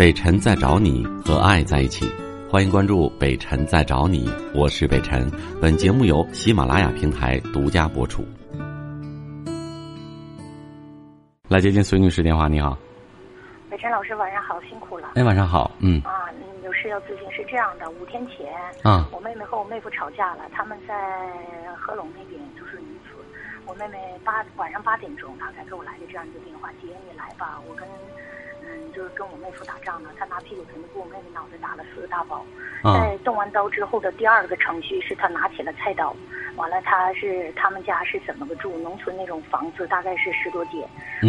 北辰在找你和爱在一起，欢迎关注北辰在找你，我是北辰。本节目由喜马拉雅平台独家播出。来接听孙女士电话，你好。北辰老师，晚上好，辛苦了。哎，晚上好，嗯。啊，有事要咨询，是这样的，五天前，啊，我妹妹和我妹夫吵架了，他们在合龙那边，就是女子。我妹妹八晚上八点钟，她才给我来的这样一个电话，姐你来吧，我跟嗯就是跟我妹夫打仗呢，他拿啤酒瓶子给我妹妹脑袋打了四个大包。在动完刀之后的第二个程序是他拿起了菜刀，完了他是他们家是怎么个住？农村那种房子大概是十多间，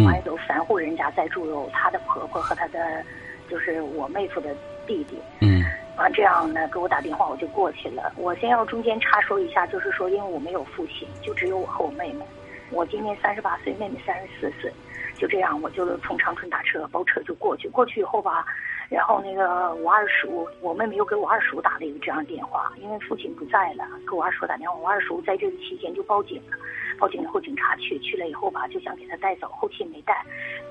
完了有三户人家在住，有他的婆婆和他的就是我妹夫的弟弟。嗯。完这样呢，给我打电话我就过去了。我先要中间插说一下，就是说，因为我没有父亲，就只有我和我妹妹。我今年三十八岁，妹妹三十四岁。就这样，我就从长春打车包车就过去。过去以后吧，然后那个我二叔，我妹妹又给我二叔打了一个这样电话，因为父亲不在了，给我二叔打电话。我二叔在这个期间就报警了，报警以后警察去，去了以后吧，就想给他带走，后期没带。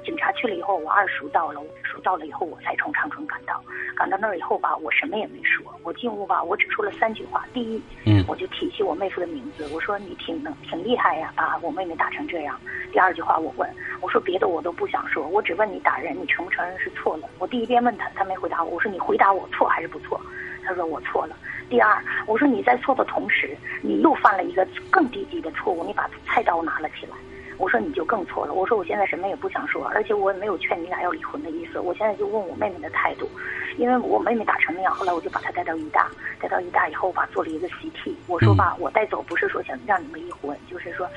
警察去了以后，我二叔到了，我叔到了以后，我才从长春赶到。赶到那儿以后吧，我什么也没说。我进屋吧，我只说了三句话。第一，嗯，我就提起我妹夫的名字，我说你挺能挺厉害呀，把我妹妹打成这样。第二句话我问，我说别的我都不想说，我只问你打人，你承不承认是错了？我第一遍问他，他没回答我。我说你回答我错还是不错？他说我错了。第二，我说你在错的同时，你又犯了一个更低级的错误，你把菜刀拿了起来。我说你就更错了。我说我现在什么也不想说，而且我也没有劝你俩要离婚的意思。我现在就问我妹妹的态度，因为我妹妹打成那样，后来我就把她带到医大，带到医大以后吧，做了一个 CT。我说吧，我带走不是说想让你们离婚，就是说，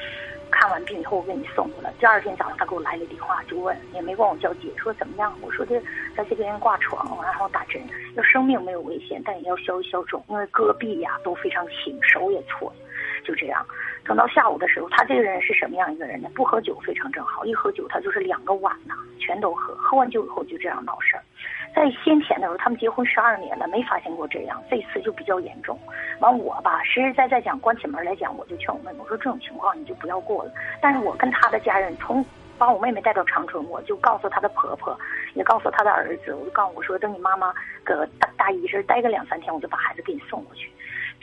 看完病以后我给你送过来。第二天早上他给我来了电话，就问也没管我叫姐，说怎么样？我说的在这边挂床，然后打针，要生命没有危险，但也要消一消肿，因为胳臂呀都非常轻，手也错了。就这样，等到下午的时候，他这个人是什么样一个人呢？不喝酒非常正好，一喝酒他就是两个碗呐，全都喝。喝完酒以后就这样闹事儿。在先前的时候，他们结婚十二年了，没发现过这样，这次就比较严重。完我吧，实实在在讲，关起门来讲，我就劝我妹妹，我说这种情况你就不要过了。但是我跟他的家人从把我妹妹带到长春，我就告诉她的婆婆，也告诉她的儿子，我就告诉我说，等你妈妈搁大大姨这待个两三天，我就把孩子给你送过去。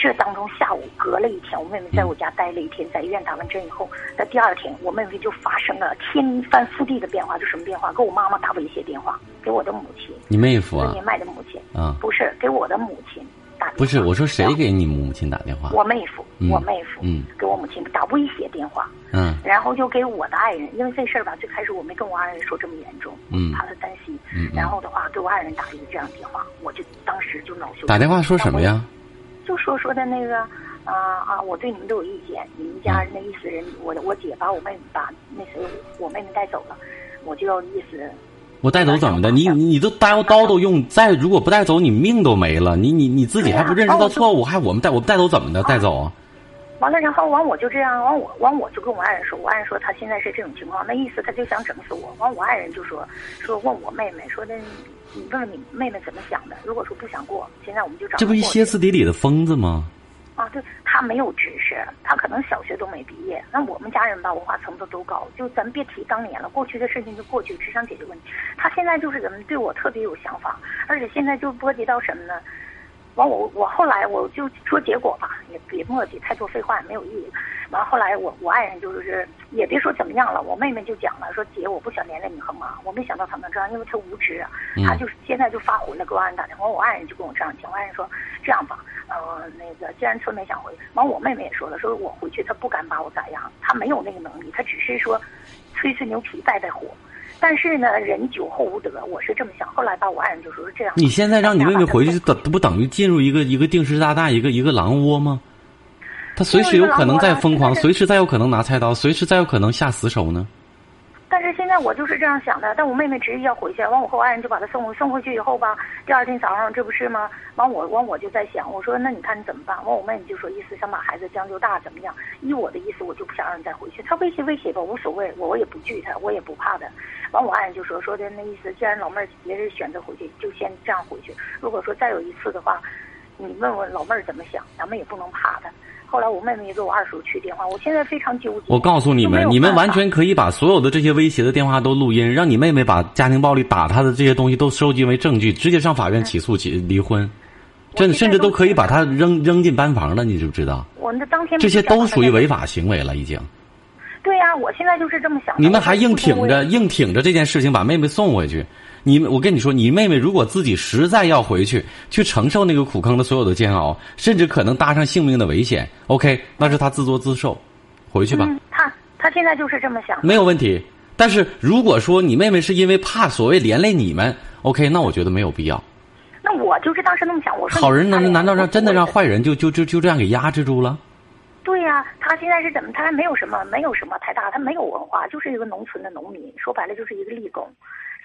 这当中下午隔了一天，我妹妹在我家待了一天，在医院打完针以后，在第二天，我妹妹就发生了天翻覆地的变化。就什么变化？给我妈妈打威胁电话，给我的母亲，你妹夫啊，年迈的母亲啊，不是给我的母亲打电话。不是，我说谁给你母亲打电话？我妹夫，我妹夫，嗯，给我母亲打威胁电话，嗯，然后又给我的爱人，因为这事儿吧，最开始我没跟我爱人说这么严重，嗯，怕他担心，嗯，然后的话给我爱人打了一个这样的电话，我就当时就恼羞。打电话说什么呀？就说说的那个，啊啊，我对你们都有意见。你们家那意思人，我我姐把我妹妹把那谁我妹妹带走了，我就要意思。我带走怎么的？你你都刀刀都用，再如果不带走，你命都没了。你你你自己还不认识到错误，还我们带我们带走怎么的？带走？完了，然后完我就这样，完我完我就跟我爱人说，我爱人说他现在是这种情况，那意思他就想整死我。完我爱人就说说问我妹妹说的，你问问你妹妹怎么想的？如果说不想过，现在我们就找。这不一歇斯底里的疯子吗？啊，对他没有知识，他可能小学都没毕业。那我们家人吧，文化层次都高，就咱别提当年了，过去的事情就过去，只想解决问题。他现在就是怎么对我特别有想法，而且现在就波及到什么呢？完我我后来我就说结果吧，也别墨迹，太多废话也没有意义。完后来我我爱人就是也别说怎么样了，我妹妹就讲了说姐我不想连累你和妈，我没想到他能这样，因为他无知啊，他就是现在就发火了，给我爱人打电话，我爱人就跟我这样讲，我爱人说这样吧，呃那个既然村妹想回，完我妹妹也说了，说我回去他不敢把我咋样，他没有那个能力，他只是说吹吹牛皮带带火。但是呢，人酒后无德，我是这么想。后来吧，我爱人就说是这样。你现在让你妹妹回去，等不等于进入一个一个定时炸弹，一个一个狼窝吗？他随时有可能再疯狂，随时再有可能拿菜刀，随时再有可能下死手呢。现在我就是这样想的，但我妹妹执意要回去，完我和我爱人就把她送回送回去以后吧，第二天早上这不是吗？完我完我就在想，我说那你看你怎么办？完我妹妹就说意思想把孩子将就大怎么样？依我的意思，我就不想让你再回去。他威胁威胁吧，无所谓，我我也不惧他，我也不怕她。完我爱人就说说的那意思，既然老妹儿也是选择回去，就先这样回去。如果说再有一次的话，你问问老妹儿怎么想，咱们也不能怕他。后来我妹妹也给我二叔去电话，我现在非常纠结。我告诉你们，你们完全可以把所有的这些威胁的电话都录音，让你妹妹把家庭暴力打她的这些东西都收集为证据，直接上法院起诉起离婚，真的甚至都可以把她扔扔进班房了，你知不知道？我那当天这些都属于违法行为了，已经。对呀，我现在就是这么想。你们还硬挺着，硬挺着这件事情把妹妹送回去。你我跟你说，你妹妹如果自己实在要回去，去承受那个苦坑的所有的煎熬，甚至可能搭上性命的危险，OK，那是她自作自受，回去吧。她她现在就是这么想。没有问题，但是如果说你妹妹是因为怕所谓连累你们，OK，那我觉得没有必要。那我就是当时那么想，我说好人难难道让真的让坏人就就就就这样给压制住了？对呀，他现在是怎么？他还没有什么，没有什么太大，他没有文化，就是一个农村的农民，说白了就是一个立工。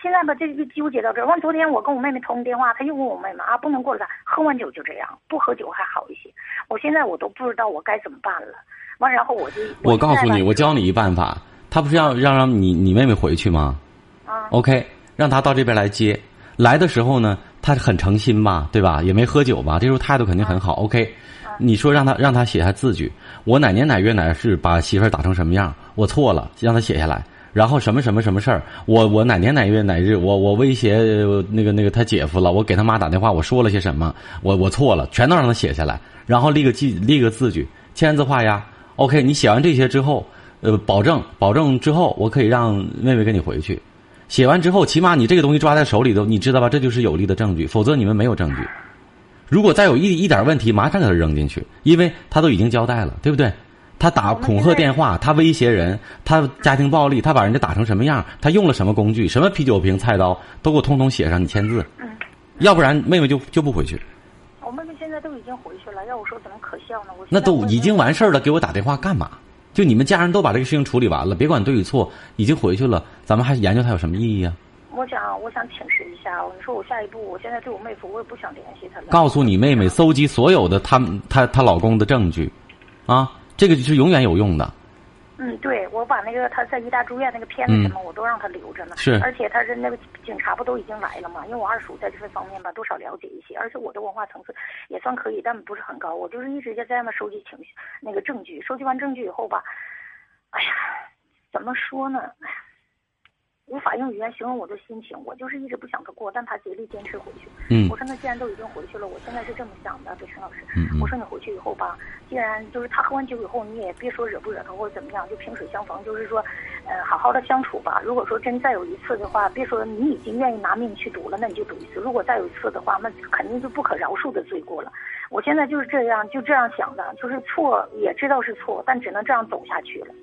现在吧，这就纠结到这儿。完，昨天我跟我妹妹通电话，她又问我妹妹啊，不能过来喝完酒就这样，不喝酒还好一些。我现在我都不知道我该怎么办了。完，然后我就我告诉你，我教你一办法。他不是要让让你你妹妹回去吗？啊。OK，让他到这边来接。来的时候呢，他很诚心吧，对吧？也没喝酒吧，这时候态度肯定很好。OK，你说让他让他写下字据，我哪年哪月哪日把媳妇儿打成什么样？我错了，让他写下来。然后什么什么什么事儿？我我哪年哪月哪日我我威胁那个那个他姐夫了？我给他妈打电话，我说了些什么？我我错了，全都让他写下来，然后立个记立个字据，签字画押。OK，你写完这些之后，呃，保证保证之后，我可以让妹妹跟你回去。写完之后，起码你这个东西抓在手里头，你知道吧？这就是有力的证据，否则你们没有证据。如果再有一一点问题，马上给他扔进去，因为他都已经交代了，对不对？他打恐吓电话，他威胁人，他家庭暴力，他把人家打成什么样？他用了什么工具？什么啤酒瓶、菜刀，都给我通通写上，你签字。嗯。要不然妹妹就就不回去。我妹妹现在都已经回去了，要我说怎么可笑呢？我那都已经完事儿了，给我打电话干嘛？就你们家人都把这个事情处理完了，别管对与错，已经回去了，咱们还研究它有什么意义啊？我想，我想请示一下，你说我下一步，我现在对我妹夫，我也不想联系他了。告诉你妹妹，搜集所有的她她她老公的证据，啊。这个是永远有用的。嗯，对，我把那个他在医大住院那个片子什么，我都让他留着呢。是。而且他是那个警察不都已经来了嘛？因为我二叔在这份方面吧，多少了解一些，而且我的文化层次也算可以，但不是很高。我就是一直在在那收集情绪那个证据，收集完证据以后吧，哎呀，怎么说呢？哎呀。无法用语言形容我的心情，我就是一直不想他过，但他竭力坚持回去。嗯，我说那既然都已经回去了，我现在是这么想的，北辰老师。嗯我说你回去以后吧，既然就是他喝完酒以后，你也别说惹不惹他或者怎么样，就萍水相逢，就是说，呃，好好的相处吧。如果说真再有一次的话，别说你已经愿意拿命去赌了，那你就赌一次。如果再有一次的话，那肯定就不可饶恕的罪过了。我现在就是这样，就这样想的，就是错也知道是错，但只能这样走下去了。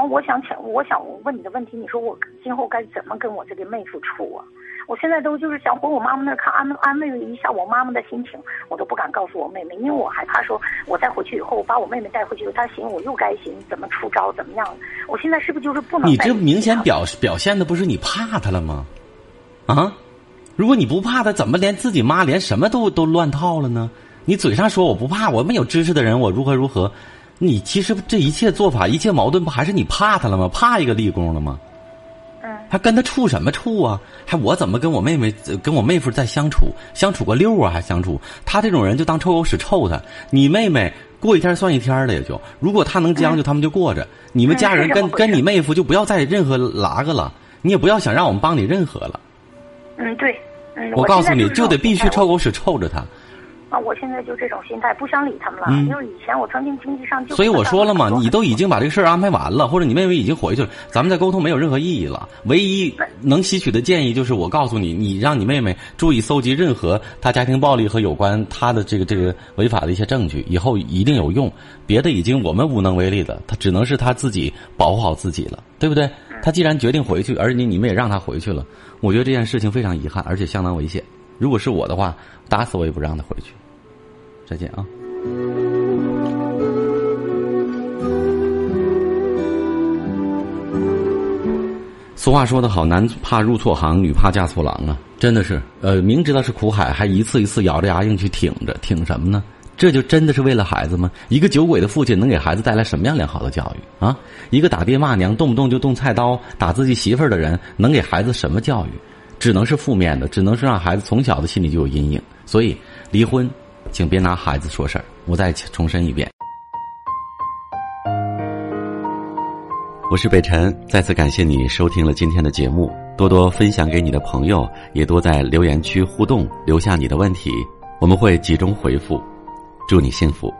完，我想请，我想问你的问题，你说我今后该怎么跟我这个妹夫处啊？我现在都就是想回我妈妈那儿看安安慰一下我妈妈的心情，我都不敢告诉我妹妹，因为我害怕说，我再回去以后把我妹妹带回去，她寻我又该寻怎么出招怎么样？我现在是不是就是不能？你这明显表表现的不是你怕她了吗？啊？如果你不怕她，怎么连自己妈连什么都都乱套了呢？你嘴上说我不怕，我没有知识的人，我如何如何？你其实这一切做法，一切矛盾，不还是你怕他了吗？怕一个立功了吗？嗯，还跟他处什么处啊？还我怎么跟我妹妹、跟我妹夫在相处？相处个六啊？还相处？他这种人就当臭狗屎臭他。你妹妹过一天算一天的，也就如果他能将就，他们就过着。你们家人跟跟你妹夫就不要再任何拉个了，你也不要想让我们帮你任何了。嗯，对，嗯，我告诉你就得必须臭狗屎臭着他。啊，我现在就这种心态，不想理他们了。因为以前我曾经经济上就……所以我说了嘛，你都已经把这个事儿安排完了，或者你妹妹已经回去了，咱们再沟通没有任何意义了。唯一能吸取的建议就是我告诉你，你让你妹妹注意搜集任何她家庭暴力和有关她的这个这个违法的一些证据，以后一定有用。别的已经我们无能为力了，她只能是她自己保护好自己了，对不对？她既然决定回去，而你你们也让她回去了，我觉得这件事情非常遗憾，而且相当危险。如果是我的话，打死我也不让他回去。再见啊！俗话说得好，男怕入错行，女怕嫁错郎啊！真的是，呃，明知道是苦海，还一次一次咬着牙硬去挺着，挺什么呢？这就真的是为了孩子吗？一个酒鬼的父亲能给孩子带来什么样良好的教育啊？一个打爹骂娘、动不动就动菜刀打自己媳妇儿的人，能给孩子什么教育？只能是负面的只能是让孩子从小的心里就有阴影。所以离婚请别拿孩子说事儿我再重申一遍。我是北辰再次感谢你收听了今天的节目多多分享给你的朋友也多在留言区互动留下你的问题我们会集中回复。祝你幸福。